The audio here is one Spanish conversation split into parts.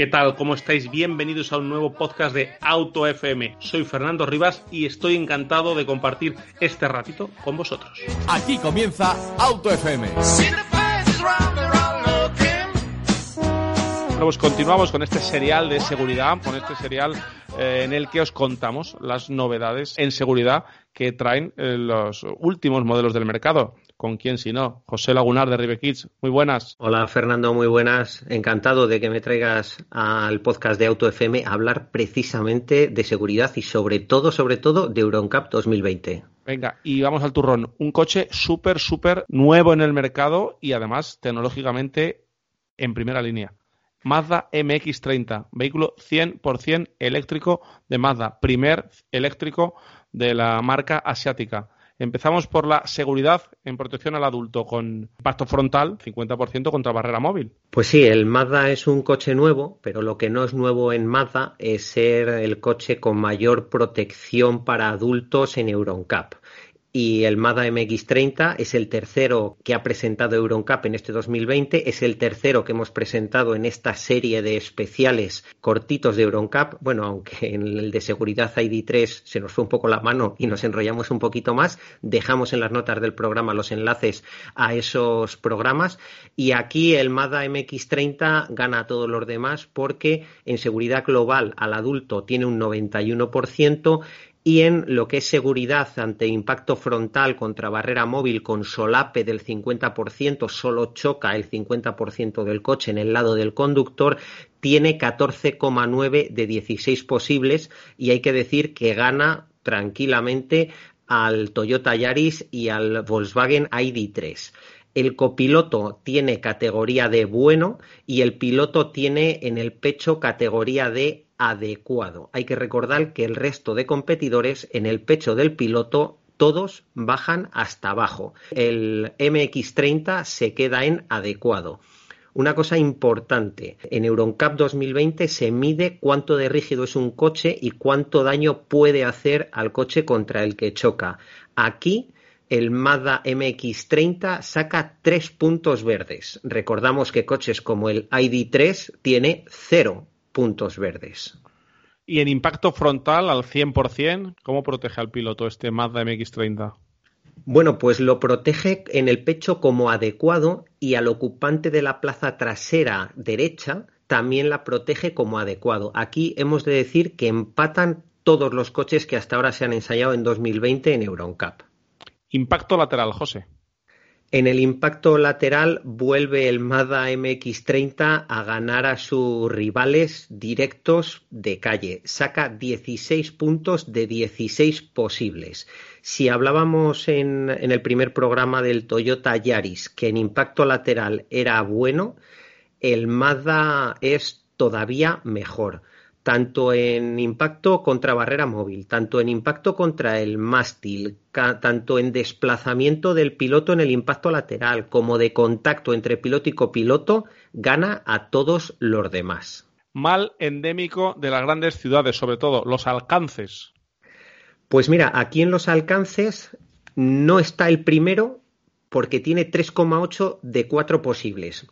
¿Qué tal? ¿Cómo estáis? Bienvenidos a un nuevo podcast de Auto FM. Soy Fernando Rivas y estoy encantado de compartir este ratito con vosotros. Aquí comienza Auto FM. Bueno, pues continuamos con este serial de seguridad, con este serial eh, en el que os contamos las novedades en seguridad que traen eh, los últimos modelos del mercado. ¿Con quién si no? José Lagunar de Rive Kids. Muy buenas. Hola Fernando, muy buenas. Encantado de que me traigas al podcast de Auto FM a hablar precisamente de seguridad y sobre todo, sobre todo, de EuronCap 2020. Venga, y vamos al turrón. Un coche súper, súper nuevo en el mercado y además tecnológicamente en primera línea. Mazda MX30, vehículo 100% eléctrico de Mazda, primer eléctrico de la marca asiática. Empezamos por la seguridad en protección al adulto con impacto frontal, 50% contra barrera móvil. Pues sí, el Mazda es un coche nuevo, pero lo que no es nuevo en Mazda es ser el coche con mayor protección para adultos en EuronCap y el Mazda MX30 es el tercero que ha presentado EuronCap en este 2020, es el tercero que hemos presentado en esta serie de especiales cortitos de EuronCap, bueno, aunque en el de seguridad ID3 se nos fue un poco la mano y nos enrollamos un poquito más, dejamos en las notas del programa los enlaces a esos programas. Y aquí el Mazda MX30 gana a todos los demás porque en seguridad global al adulto tiene un 91%, y en lo que es seguridad ante impacto frontal contra barrera móvil con solape del 50%, solo choca el 50% del coche en el lado del conductor, tiene 14,9 de 16 posibles y hay que decir que gana tranquilamente al Toyota Yaris y al Volkswagen ID3 el copiloto tiene categoría de bueno y el piloto tiene en el pecho categoría de adecuado. Hay que recordar que el resto de competidores en el pecho del piloto todos bajan hasta abajo. El MX30 se queda en adecuado. Una cosa importante, en EuronCap 2020 se mide cuánto de rígido es un coche y cuánto daño puede hacer al coche contra el que choca. Aquí el Mazda MX30 saca tres puntos verdes. Recordamos que coches como el ID3 tiene cero puntos verdes. Y en impacto frontal al 100%, ¿cómo protege al piloto este Mazda MX30? Bueno, pues lo protege en el pecho como adecuado y al ocupante de la plaza trasera derecha también la protege como adecuado. Aquí hemos de decir que empatan todos los coches que hasta ahora se han ensayado en 2020 en EuronCap. Impacto lateral, José. En el impacto lateral vuelve el Mazda MX30 a ganar a sus rivales directos de calle. Saca 16 puntos de 16 posibles. Si hablábamos en, el primer programa del Toyota Yaris que en impacto lateral era bueno, el Mazda es todavía mejor tanto en impacto contra barrera móvil, tanto en impacto contra el mástil, tanto en desplazamiento del piloto en el impacto lateral, como de contacto entre piloto y copiloto, gana a todos los demás. Mal endémico de las grandes ciudades, sobre todo los alcances. Pues mira, aquí en los alcances no está el primero porque tiene 3,8 de 4 posibles.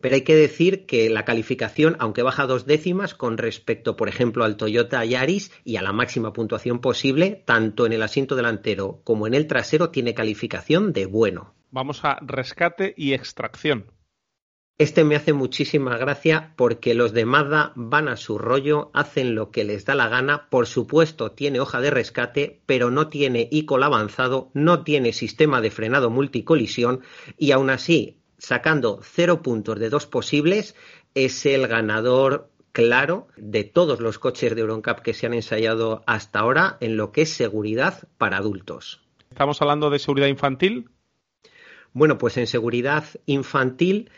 Pero hay que decir que la calificación, aunque baja dos décimas con respecto, por ejemplo, al Toyota Yaris y a la máxima puntuación posible, tanto en el asiento delantero como en el trasero tiene calificación de bueno. Vamos a rescate y extracción. Este me hace muchísima gracia porque los de Mazda van a su rollo, hacen lo que les da la gana, por supuesto tiene hoja de rescate, pero no tiene ICOL avanzado, no tiene sistema de frenado multicolisión y aún así sacando cero puntos de dos posibles, es el ganador claro de todos los coches de EuronCap que se han ensayado hasta ahora en lo que es seguridad para adultos. ¿Estamos hablando de seguridad infantil? Bueno, pues en seguridad infantil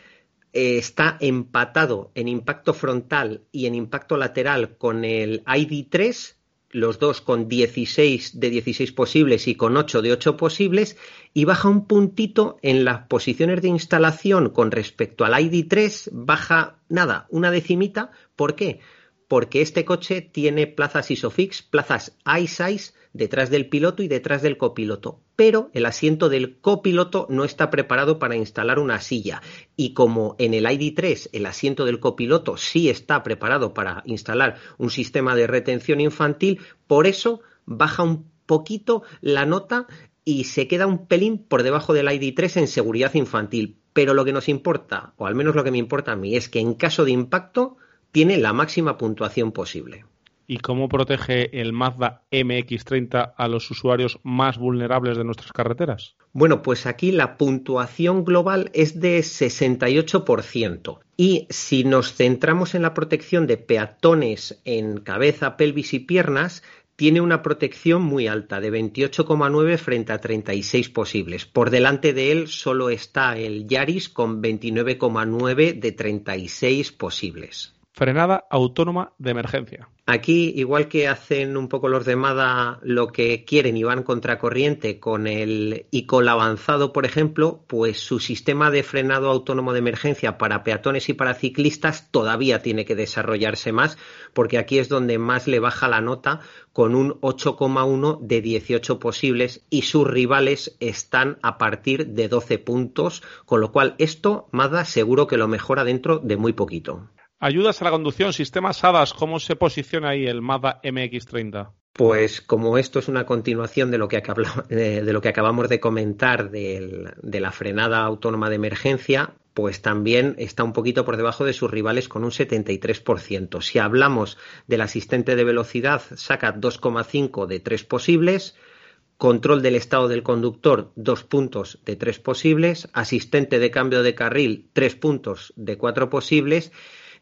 eh, está empatado en impacto frontal y en impacto lateral con el ID3 los dos con 16 de 16 posibles y con 8 de 8 posibles, y baja un puntito en las posiciones de instalación con respecto al ID3, baja nada, una decimita. ¿Por qué? Porque este coche tiene plazas ISOFIX, plazas iSize detrás del piloto y detrás del copiloto, pero el asiento del copiloto no está preparado para instalar una silla. Y como en el ID3 el asiento del copiloto sí está preparado para instalar un sistema de retención infantil, por eso baja un poquito la nota y se queda un pelín por debajo del ID3 en seguridad infantil. Pero lo que nos importa, o al menos lo que me importa a mí, es que en caso de impacto tiene la máxima puntuación posible. ¿Y cómo protege el Mazda MX30 a los usuarios más vulnerables de nuestras carreteras? Bueno, pues aquí la puntuación global es de 68%. Y si nos centramos en la protección de peatones en cabeza, pelvis y piernas, tiene una protección muy alta, de 28,9 frente a 36 posibles. Por delante de él solo está el Yaris con 29,9 de 36 posibles. Frenada autónoma de emergencia. Aquí, igual que hacen un poco los de MADA lo que quieren y van contracorriente con el ICOL avanzado, por ejemplo, pues su sistema de frenado autónomo de emergencia para peatones y para ciclistas todavía tiene que desarrollarse más, porque aquí es donde más le baja la nota con un 8,1 de 18 posibles y sus rivales están a partir de 12 puntos, con lo cual esto MADA seguro que lo mejora dentro de muy poquito. Ayudas a la conducción, sistemas HADAS, ¿cómo se posiciona ahí el Mazda MX30? Pues como esto es una continuación de lo que, acabamos de comentar de la frenada autónoma de emergencia, pues también está un poquito por debajo de sus rivales con un 73%. Si hablamos del asistente de velocidad, saca 2,5 de 3 posibles, control del estado del conductor, 2 puntos de 3 posibles, asistente de cambio de carril, 3 puntos de 4 posibles,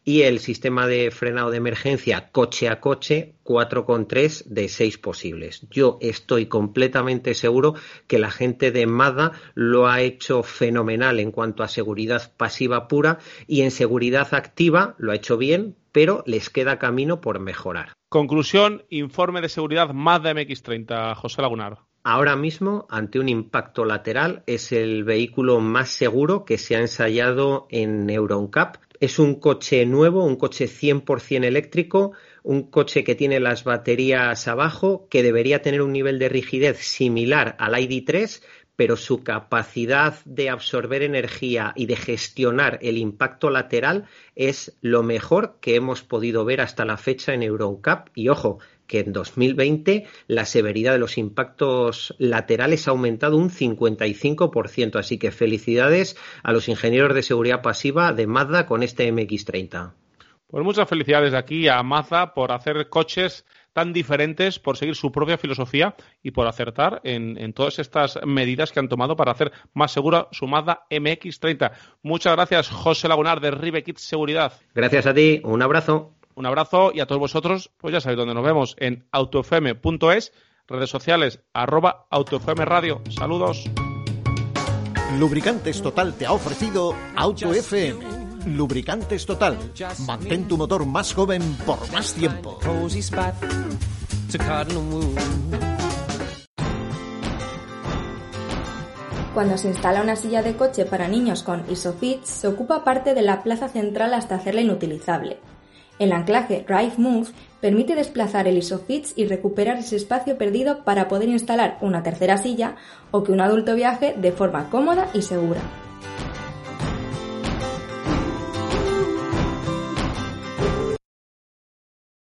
y el sistema de frenado de emergencia coche a coche 4,3 de 6 posibles. Yo estoy completamente seguro que la gente de MADA lo ha hecho fenomenal en cuanto a seguridad pasiva pura y en seguridad activa lo ha hecho bien, pero les queda camino por mejorar. Conclusión, informe de seguridad MADA MX30, José Lagunar. Ahora mismo, ante un impacto lateral, es el vehículo más seguro que se ha ensayado en EuronCap es un coche nuevo, un coche 100% eléctrico, un coche que tiene las baterías abajo, que debería tener un nivel de rigidez similar al ID3, pero su capacidad de absorber energía y de gestionar el impacto lateral es lo mejor que hemos podido ver hasta la fecha en EuronCap. Y ojo, que en 2020 la severidad de los impactos laterales ha aumentado un 55%. Así que felicidades a los ingenieros de seguridad pasiva de Mazda con este MX30. Pues muchas felicidades aquí a Mazda por hacer coches tan diferentes, por seguir su propia filosofía y por acertar en, todas estas medidas que han tomado para hacer más segura su Mazda MX30. Muchas gracias, José Lagunar de Ribe Seguridad. Gracias a ti, un abrazo. Un abrazo y a todos vosotros, pues ya sabéis dónde nos vemos, en autofm.es, redes sociales, arroba autofm radio. Saludos. Lubricantes Total te ha ofrecido AutoFM. Lubricantes Total. Mantén tu motor más joven por más tiempo. Cuando se instala una silla de coche para niños con ISOFIX, se ocupa parte de la plaza central hasta hacerla inutilizable. El anclaje Drive Move permite desplazar el ISOFIX y recuperar ese espacio perdido para poder instalar una tercera silla o que un adulto viaje de forma cómoda y segura.